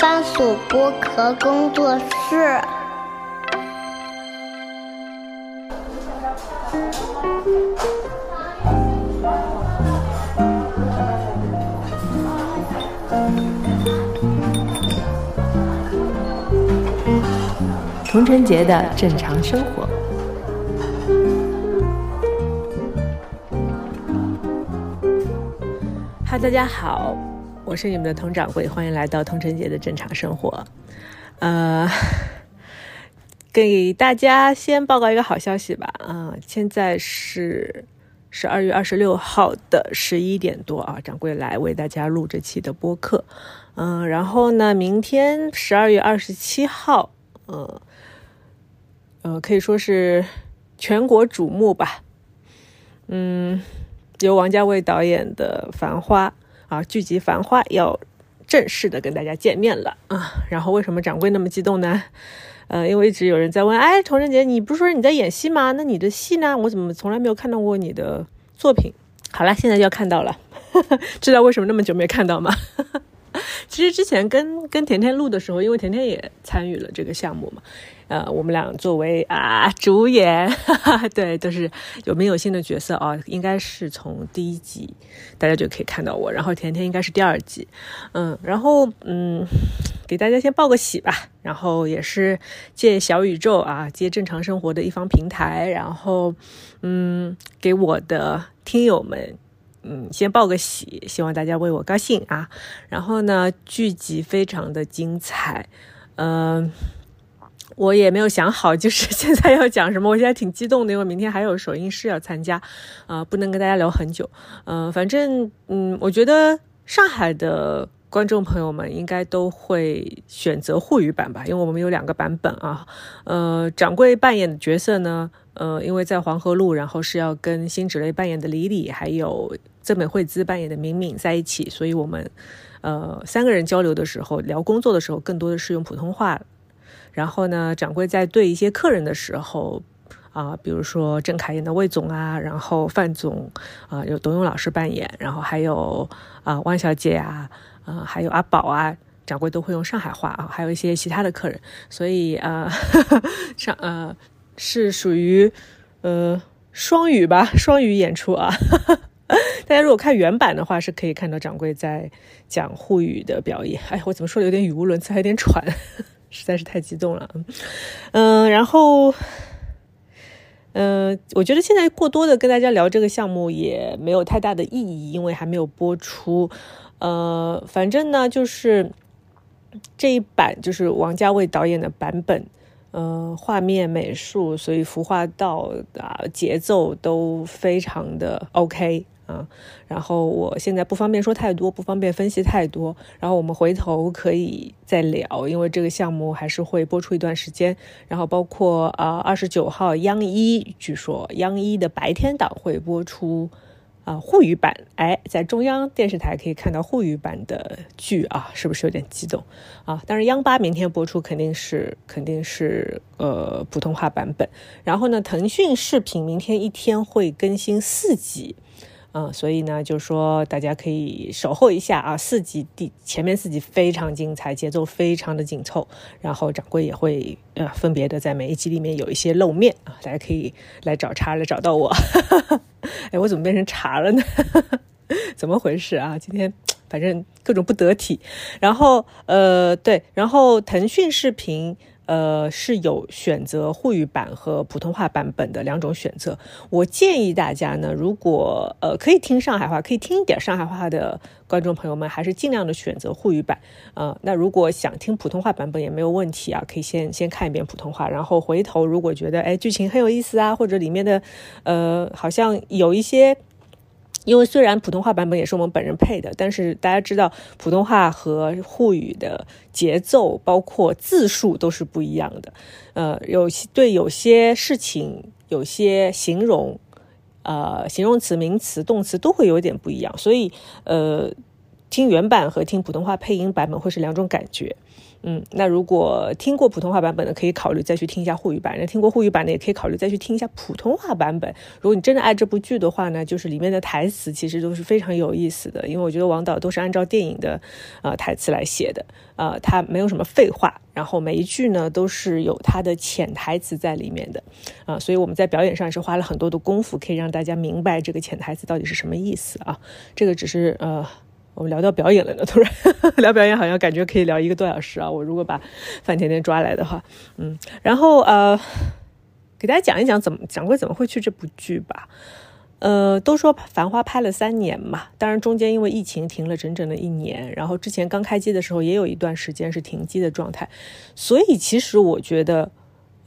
番薯剥壳工作室。童晨杰的正常生活。哈，大家好，我是你们的童掌柜，欢迎来到童晨杰的正常生活。呃，给大家先报告一个好消息吧。啊，现在是十二月二十六号的十一点多啊，掌柜来为大家录这期的播客。嗯，然后呢，明天十二月二十七号，呃。呃，可以说是全国瞩目吧。嗯，由王家卫导演的《繁花》啊，剧集《繁花》要正式的跟大家见面了啊。然后为什么掌柜那么激动呢？呃，因为一直有人在问，哎，童振杰，你不是说你在演戏吗？那你的戏呢？我怎么从来没有看到过你的作品？好了，现在就要看到了，知道为什么那么久没看到吗？其实之前跟跟甜甜录的时候，因为甜甜也参与了这个项目嘛。呃，我们俩作为啊主演，哈 哈对，都是有名有姓的角色啊，应该是从第一集大家就可以看到我，然后甜甜应该是第二集，嗯，然后嗯，给大家先报个喜吧，然后也是借小宇宙啊，借正常生活的一方平台，然后嗯，给我的听友们嗯先报个喜，希望大家为我高兴啊，然后呢，剧集非常的精彩，嗯。我也没有想好，就是现在要讲什么。我现在挺激动的，因为明天还有首映式要参加，啊，不能跟大家聊很久。嗯，反正，嗯，我觉得上海的观众朋友们应该都会选择沪语版吧，因为我们有两个版本啊。呃，掌柜扮演的角色呢，呃，因为在黄河路，然后是要跟辛芷蕾扮演的李李，还有曾美惠孜扮演的敏敏在一起，所以我们，呃，三个人交流的时候，聊工作的时候，更多的是用普通话。然后呢，掌柜在对一些客人的时候，啊，比如说郑恺演的魏总啊，然后范总啊，有董勇老师扮演，然后还有啊汪小姐啊，啊还有阿宝啊，掌柜都会用上海话啊，还有一些其他的客人，所以啊，上呃是属于呃双语吧，双语演出啊。大家如果看原版的话，是可以看到掌柜在讲沪语的表演。哎，我怎么说的有点语无伦次，还有点喘。实在是太激动了，嗯，然后，嗯，我觉得现在过多的跟大家聊这个项目也没有太大的意义，因为还没有播出。呃，反正呢，就是这一版就是王家卫导演的版本，呃，画面美术，所以服化道啊，节奏都非常的 OK。啊，然后我现在不方便说太多，不方便分析太多。然后我们回头可以再聊，因为这个项目还是会播出一段时间。然后包括啊，二十九号央一，据说央一的白天档会播出啊沪语版。哎，在中央电视台可以看到沪语版的剧啊，是不是有点激动啊？当然央八明天播出肯定是肯定是呃普通话版本。然后呢，腾讯视频明天一天会更新四集。嗯，所以呢，就说大家可以守候一下啊，四集第前面四集非常精彩，节奏非常的紧凑，然后掌柜也会呃分别的在每一集里面有一些露面啊，大家可以来找茬来找到我。哎，我怎么变成茶了呢？怎么回事啊？今天反正各种不得体。然后呃，对，然后腾讯视频。呃，是有选择沪语版和普通话版本的两种选择。我建议大家呢，如果呃可以听上海话，可以听一点上海话的观众朋友们，还是尽量的选择沪语版。呃，那如果想听普通话版本也没有问题啊，可以先先看一遍普通话，然后回头如果觉得哎剧情很有意思啊，或者里面的呃好像有一些。因为虽然普通话版本也是我们本人配的，但是大家知道普通话和沪语的节奏，包括字数都是不一样的。呃，有些对有些事情，有些形容，呃，形容词、名词、动词都会有点不一样。所以，呃，听原版和听普通话配音版本会是两种感觉。嗯，那如果听过普通话版本的，可以考虑再去听一下沪语版；那听过沪语版的，也可以考虑再去听一下普通话版本。如果你真的爱这部剧的话呢，就是里面的台词其实都是非常有意思的，因为我觉得王导都是按照电影的呃台词来写的，呃，他没有什么废话，然后每一句呢都是有他的潜台词在里面的，啊，所以我们在表演上是花了很多的功夫，可以让大家明白这个潜台词到底是什么意思啊。这个只是呃。我们聊到表演了呢，突然 聊表演，好像感觉可以聊一个多小时啊！我如果把范甜甜抓来的话，嗯，然后呃，给大家讲一讲怎么讲过怎么会去这部剧吧。呃，都说《繁花》拍了三年嘛，当然中间因为疫情停了整整的一年，然后之前刚开机的时候也有一段时间是停机的状态，所以其实我觉得。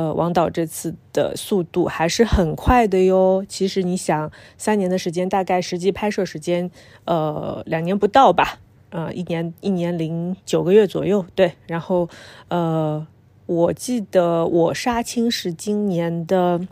呃，王导这次的速度还是很快的哟。其实你想，三年的时间，大概实际拍摄时间，呃，两年不到吧？呃，一年一年零九个月左右。对，然后，呃，我记得我杀青是今年的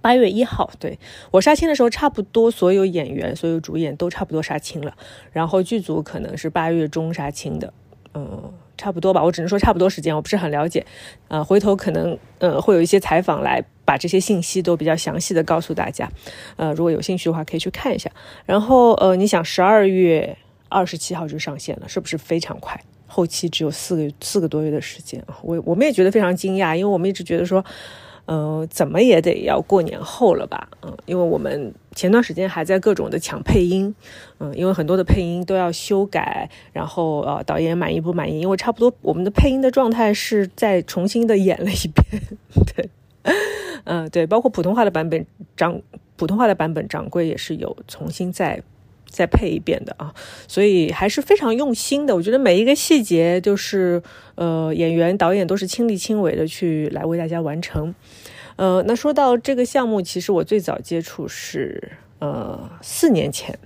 八月一号。对我杀青的时候，差不多所有演员、所有主演都差不多杀青了。然后剧组可能是八月中杀青的。嗯。差不多吧，我只能说差不多时间，我不是很了解，呃，回头可能呃会有一些采访来把这些信息都比较详细的告诉大家，呃，如果有兴趣的话可以去看一下。然后呃，你想十二月二十七号就上线了，是不是非常快？后期只有四个四个多月的时间，我我们也觉得非常惊讶，因为我们一直觉得说。嗯，怎么也得要过年后了吧？嗯，因为我们前段时间还在各种的抢配音，嗯，因为很多的配音都要修改，然后呃，导演满意不满意？因为差不多我们的配音的状态是再重新的演了一遍，对，嗯，对，包括普通话的版本，掌普通话的版本掌柜也是有重新再。再配一遍的啊，所以还是非常用心的。我觉得每一个细节就是，呃，演员、导演都是亲力亲为的去来为大家完成。呃，那说到这个项目，其实我最早接触是呃四年前，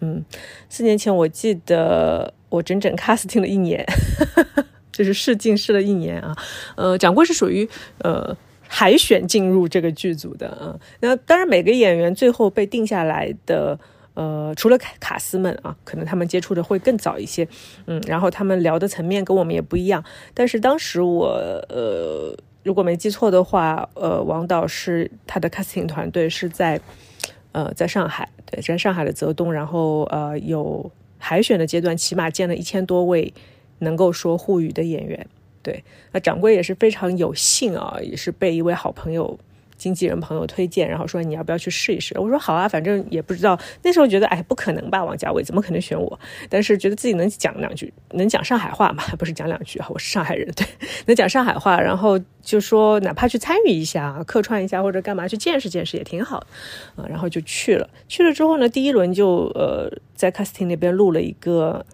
嗯，四年前我记得我整整 casting 了一年，就是试镜试了一年啊。呃，掌柜是属于呃海选进入这个剧组的啊。那当然每个演员最后被定下来的。呃，除了卡卡斯们啊，可能他们接触的会更早一些，嗯，然后他们聊的层面跟我们也不一样。但是当时我呃，如果没记错的话，呃，王导是他的 casting 团队是在呃在上海，对，在上海的泽东，然后呃有海选的阶段，起码见了一千多位能够说沪语的演员。对，那掌柜也是非常有幸啊，也是被一位好朋友。经纪人朋友推荐，然后说你要不要去试一试？我说好啊，反正也不知道。那时候觉得哎，不可能吧，王家卫怎么可能选我？但是觉得自己能讲两句，能讲上海话嘛？不是讲两句啊，我是上海人，对，能讲上海话。然后就说哪怕去参与一下，客串一下或者干嘛去见识见识也挺好啊。然后就去了，去了之后呢，第一轮就呃在 casting 那边录了一个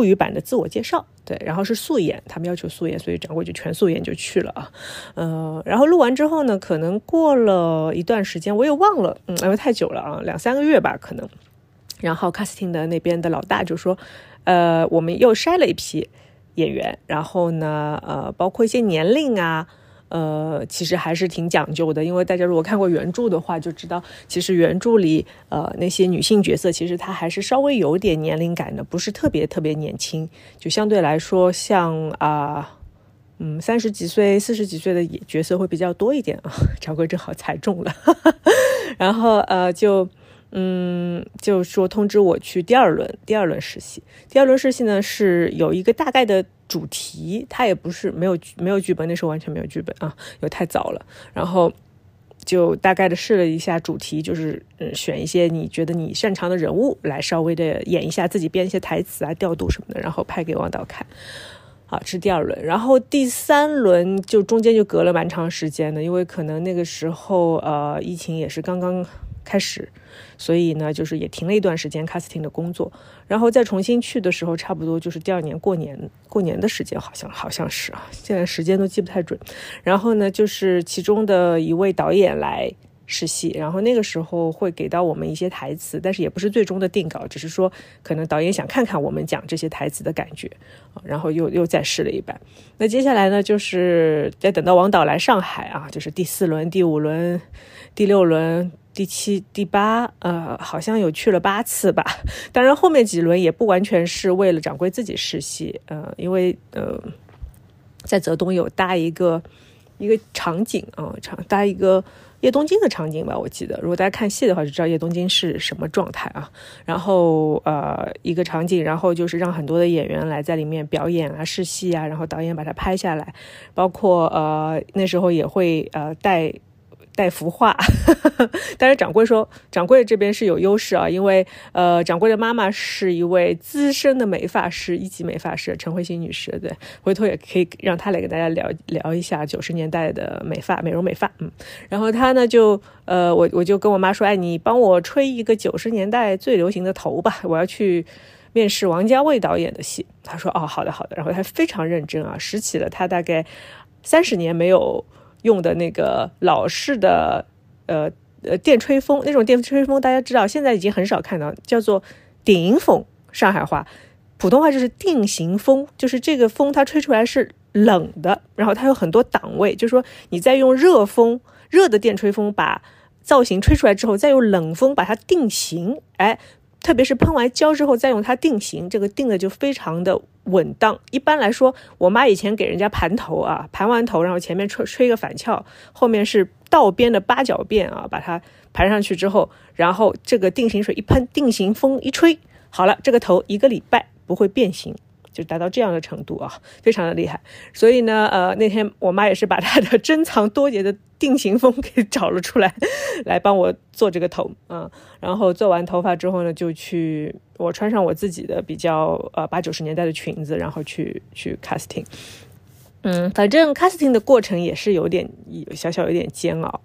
沪语版的自我介绍。对，然后是素颜，他们要求素颜，所以掌柜就全素颜就去了啊。呃，然后录完之后呢，可能过了一段时间，我也忘了，嗯，因为太久了啊，两三个月吧，可能。然后 casting 的那边的老大就说，呃，我们又筛了一批演员，然后呢，呃，包括一些年龄啊。呃，其实还是挺讲究的，因为大家如果看过原著的话，就知道其实原著里呃那些女性角色，其实她还是稍微有点年龄感的，不是特别特别年轻，就相对来说像啊嗯三十几岁、四十几岁的角色会比较多一点啊。乔哥正好猜中了，然后呃就。嗯，就说通知我去第二轮，第二轮实习。第二轮实习呢是有一个大概的主题，它也不是没有没有剧本，那时候完全没有剧本啊，因为太早了。然后就大概的试了一下主题，就是嗯选一些你觉得你擅长的人物来稍微的演一下，自己编一些台词啊、调度什么的，然后拍给王导看。好，这是第二轮。然后第三轮就中间就隔了蛮长时间的，因为可能那个时候呃疫情也是刚刚开始。所以呢，就是也停了一段时间 casting 的工作，然后再重新去的时候，差不多就是第二年过年过年的时间，好像好像是啊，现在时间都记不太准。然后呢，就是其中的一位导演来试戏，然后那个时候会给到我们一些台词，但是也不是最终的定稿，只是说可能导演想看看我们讲这些台词的感觉，然后又又再试了一版。那接下来呢，就是再等到王导来上海啊，就是第四轮、第五轮、第六轮。第七、第八，呃，好像有去了八次吧。当然，后面几轮也不完全是为了掌柜自己试戏，呃，因为呃，在泽东有搭一个一个场景啊，场搭一个叶东京的场景吧，我记得。如果大家看戏的话，就知道叶东京是什么状态啊。然后呃，一个场景，然后就是让很多的演员来在里面表演啊、试戏啊，然后导演把它拍下来，包括呃那时候也会呃带。带幅画，但是掌柜说，掌柜这边是有优势啊，因为呃，掌柜的妈妈是一位资深的美发师，一级美发师陈慧欣女士，对，回头也可以让她来给大家聊聊一下九十年代的美发、美容美发，嗯，然后她呢就呃，我我就跟我妈说，哎，你帮我吹一个九十年代最流行的头吧，我要去面试王家卫导演的戏。她说，哦，好的好的，然后她非常认真啊，拾起了她大概三十年没有。用的那个老式的呃呃电吹风，那种电吹风大家知道，现在已经很少看到，叫做顶风，上海话，普通话就是定型风，就是这个风它吹出来是冷的，然后它有很多档位，就是说你再用热风，热的电吹风把造型吹出来之后，再用冷风把它定型，哎。特别是喷完胶之后再用它定型，这个定的就非常的稳当。一般来说，我妈以前给人家盘头啊，盘完头，然后前面吹吹个反翘，后面是倒边的八角辫啊，把它盘上去之后，然后这个定型水一喷，定型风一吹，好了，这个头一个礼拜不会变形。就达到这样的程度啊，非常的厉害。所以呢，呃，那天我妈也是把她的珍藏多年的定型风给找了出来，来帮我做这个头啊。然后做完头发之后呢，就去我穿上我自己的比较呃八九十年代的裙子，然后去去 casting。嗯，反正 casting 的过程也是有点小小有点煎熬，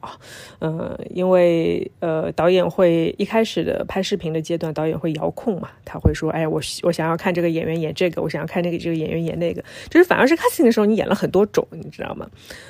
嗯，因为呃导演会一开始的拍视频的阶段，导演会遥控嘛，他会说，哎，我我想要看这个演员演这个，我想要看那个这个演员演那个，就是反而是 casting 的时候，你演了很多种，你知道吗？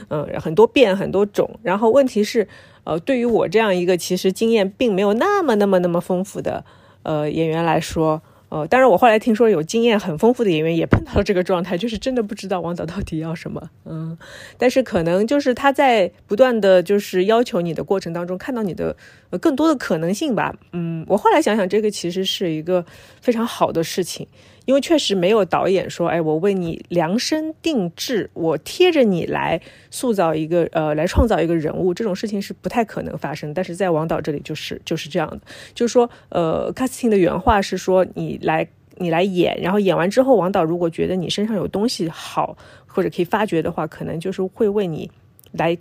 嗯，很多变很多种，然后问题是，呃，对于我这样一个其实经验并没有那么那么那么丰富的呃演员来说。呃，当然，我后来听说有经验很丰富的演员也碰到了这个状态，就是真的不知道王导到底要什么。嗯，但是可能就是他在不断的就是要求你的过程当中，看到你的更多的可能性吧。嗯，我后来想想，这个其实是一个非常好的事情。因为确实没有导演说，哎，我为你量身定制，我贴着你来塑造一个，呃，来创造一个人物，这种事情是不太可能发生。但是在王导这里就是就是这样的，就是说，呃，casting 的原话是说，你来你来演，然后演完之后，王导如果觉得你身上有东西好，或者可以发掘的话，可能就是会为你来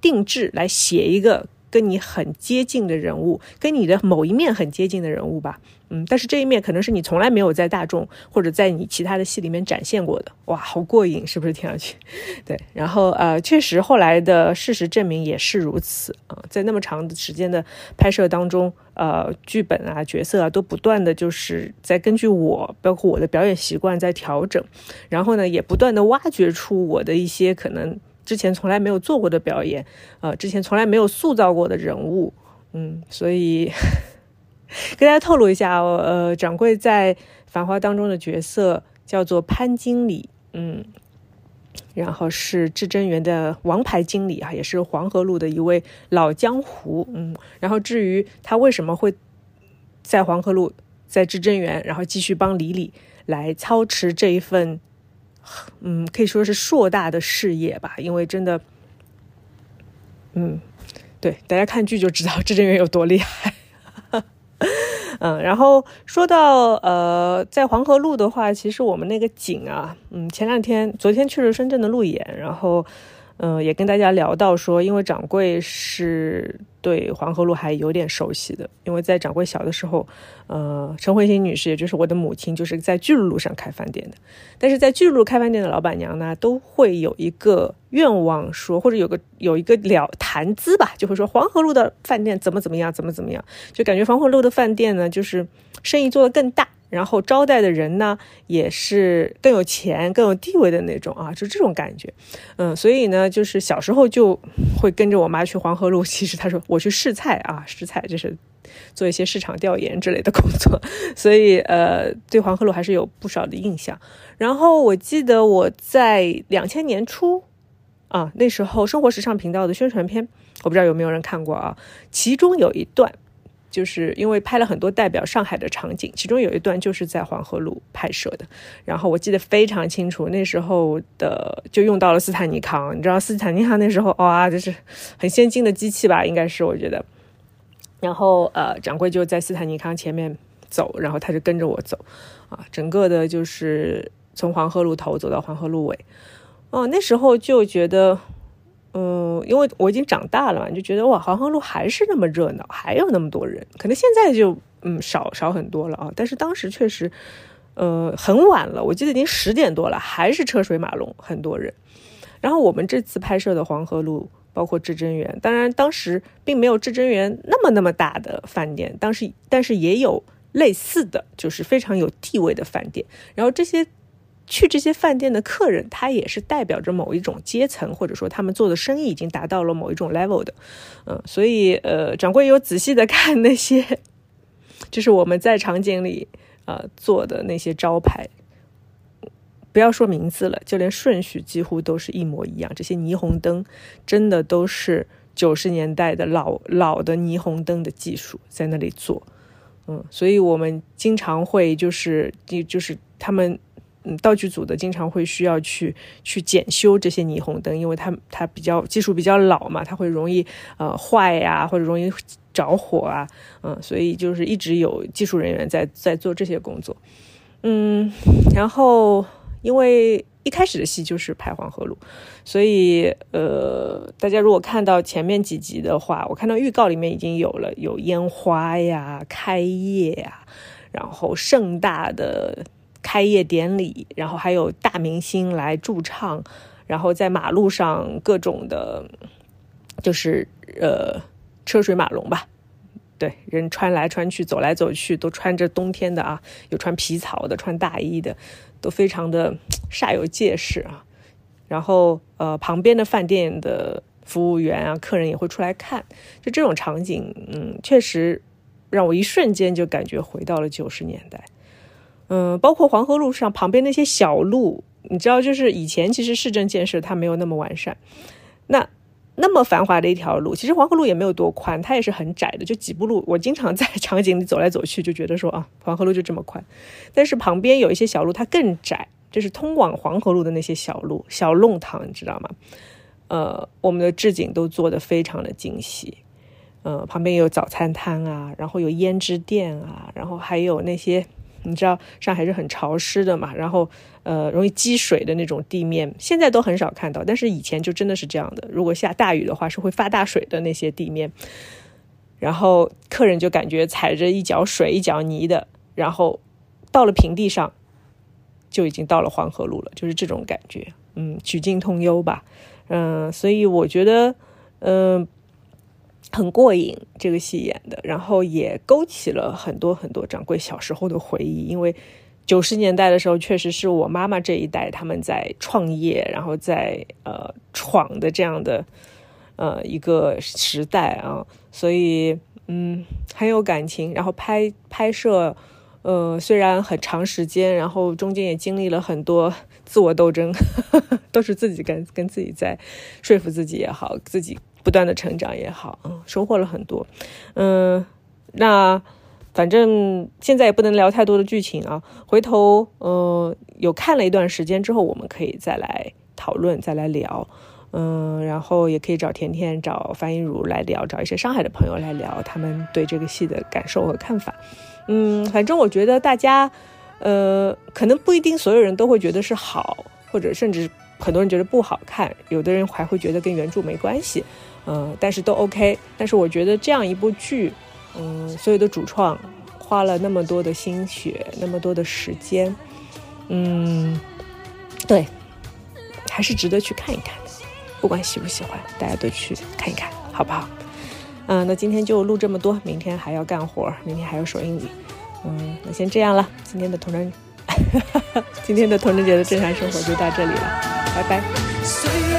定制，来写一个跟你很接近的人物，跟你的某一面很接近的人物吧。嗯，但是这一面可能是你从来没有在大众或者在你其他的戏里面展现过的，哇，好过瘾，是不是听上去？对，然后呃，确实后来的事实证明也是如此啊，在那么长的时间的拍摄当中，呃，剧本啊、角色啊都不断的就是在根据我，包括我的表演习惯在调整，然后呢，也不断的挖掘出我的一些可能之前从来没有做过的表演，呃，之前从来没有塑造过的人物，嗯，所以。跟大家透露一下，呃，掌柜在《繁花》当中的角色叫做潘经理，嗯，然后是至真园的王牌经理啊，也是黄河路的一位老江湖，嗯，然后至于他为什么会在黄河路，在至真园，然后继续帮李李来操持这一份，嗯，可以说是硕大的事业吧，因为真的，嗯，对，大家看剧就知道至臻园有多厉害。嗯，然后说到呃，在黄河路的话，其实我们那个景啊，嗯，前两天昨天去了深圳的路演，然后。嗯，也跟大家聊到说，因为掌柜是对黄河路还有点熟悉的，因为在掌柜小的时候，呃，陈慧欣女士，也就是我的母亲，就是在巨鹿路上开饭店的。但是在巨鹿路开饭店的老板娘呢，都会有一个愿望说，或者有个有一个了谈资吧，就会说黄河路的饭店怎么怎么样，怎么怎么样，就感觉黄河路的饭店呢，就是生意做得更大。然后招待的人呢，也是更有钱、更有地位的那种啊，就这种感觉。嗯，所以呢，就是小时候就会跟着我妈去黄河路。其实她说我去试菜啊，试菜就是做一些市场调研之类的工作。所以呃，对黄河路还是有不少的印象。然后我记得我在两千年初。啊，那时候生活时尚频道的宣传片，我不知道有没有人看过啊。其中有一段，就是因为拍了很多代表上海的场景，其中有一段就是在黄河路拍摄的。然后我记得非常清楚，那时候的就用到了斯坦尼康，你知道斯坦尼康那时候哇，就是很先进的机器吧，应该是我觉得。然后呃，掌柜就在斯坦尼康前面走，然后他就跟着我走，啊，整个的就是从黄河路头走到黄河路尾。哦，那时候就觉得，因为我已经长大了嘛，就觉得哇，黄河路还是那么热闹，还有那么多人。可能现在就嗯少少很多了啊，但是当时确实，呃，很晚了，我记得已经十点多了，还是车水马龙，很多人。然后我们这次拍摄的黄河路，包括至臻园，当然当时并没有至臻园那么那么大的饭店，当时但是也有类似的就是非常有地位的饭店，然后这些。去这些饭店的客人，他也是代表着某一种阶层，或者说他们做的生意已经达到了某一种 level 的，嗯，所以呃，掌柜有仔细的看 那些，就是我们在场景里呃做的那些招牌，不要说名字了，就连顺序几乎都是一模一样。这些霓虹灯真的都是九十年代的老老的霓虹灯的技术在那里做，嗯，所以我们经常会就是就就是他们。嗯，道具组的经常会需要去去检修这些霓虹灯，因为它它比较技术比较老嘛，它会容易呃坏呀，或者容易着火啊，嗯，所以就是一直有技术人员在在做这些工作，嗯，然后因为一开始的戏就是拍黄河路，所以呃，大家如果看到前面几集的话，我看到预告里面已经有了有烟花呀、开业呀，然后盛大的。开业典礼，然后还有大明星来驻唱，然后在马路上各种的，就是呃车水马龙吧，对，人穿来穿去，走来走去，都穿着冬天的啊，有穿皮草的，穿大衣的，都非常的 煞有介事啊。然后呃，旁边的饭店的服务员啊，客人也会出来看，就这种场景，嗯，确实让我一瞬间就感觉回到了九十年代。嗯，包括黄河路上旁边那些小路，你知道，就是以前其实市政建设它没有那么完善，那那么繁华的一条路，其实黄河路也没有多宽，它也是很窄的，就几步路。我经常 在场景里走来走去，就觉得说啊，黄河路就这么宽，但是旁边有一些小路它更窄，就是通往黄河路的那些小路、小弄堂，你知道吗？呃，我们的置景都做得非常的精细，呃，旁边有早餐摊啊，然后有胭脂店啊，然后还有那些。你知道上海是很潮湿的嘛，然后呃容易积水的那种地面，现在都很少看到，但是以前就真的是这样的。如果下大雨的话，是会发大水的那些地面，然后客人就感觉踩着一脚水一脚泥的，然后到了平地上就已经到了黄河路了，就是这种感觉。嗯，曲径通幽吧，嗯，所以我觉得，嗯。很过瘾，这个戏演的，然后也勾起了很多很多掌柜小时候的回忆。因为九十年代的时候，确实是我妈妈这一代他们在创业，然后在呃闯的这样的呃一个时代啊，所以嗯很有感情。然后拍拍摄，呃虽然很长时间，然后中间也经历了很多自我斗争，都是自己跟跟自己在说服自己也好，自己。不断的成长也好，嗯，收获了很多，嗯，那反正现在也不能聊太多的剧情啊，回头呃有看了一段时间之后，我们可以再来讨论，再来聊，嗯，然后也可以找甜甜、找樊一茹来聊，找一些上海的朋友来聊他们对这个戏的感受和看法，嗯，反正我觉得大家，呃，可能不一定所有人都会觉得是好，或者甚至很多人觉得不好看，有的人还会觉得跟原著没关系。嗯，但是都 OK。但是我觉得这样一部剧，嗯，所有的主创花了那么多的心血，那么多的时间，嗯，对，还是值得去看一看的。不管喜不喜欢，大家都去看一看，好不好？嗯，那今天就录这么多，明天还要干活，明天还要说英语。嗯，那先这样了。今天的同人，今天的同人节的正常生活就到这里了，拜拜。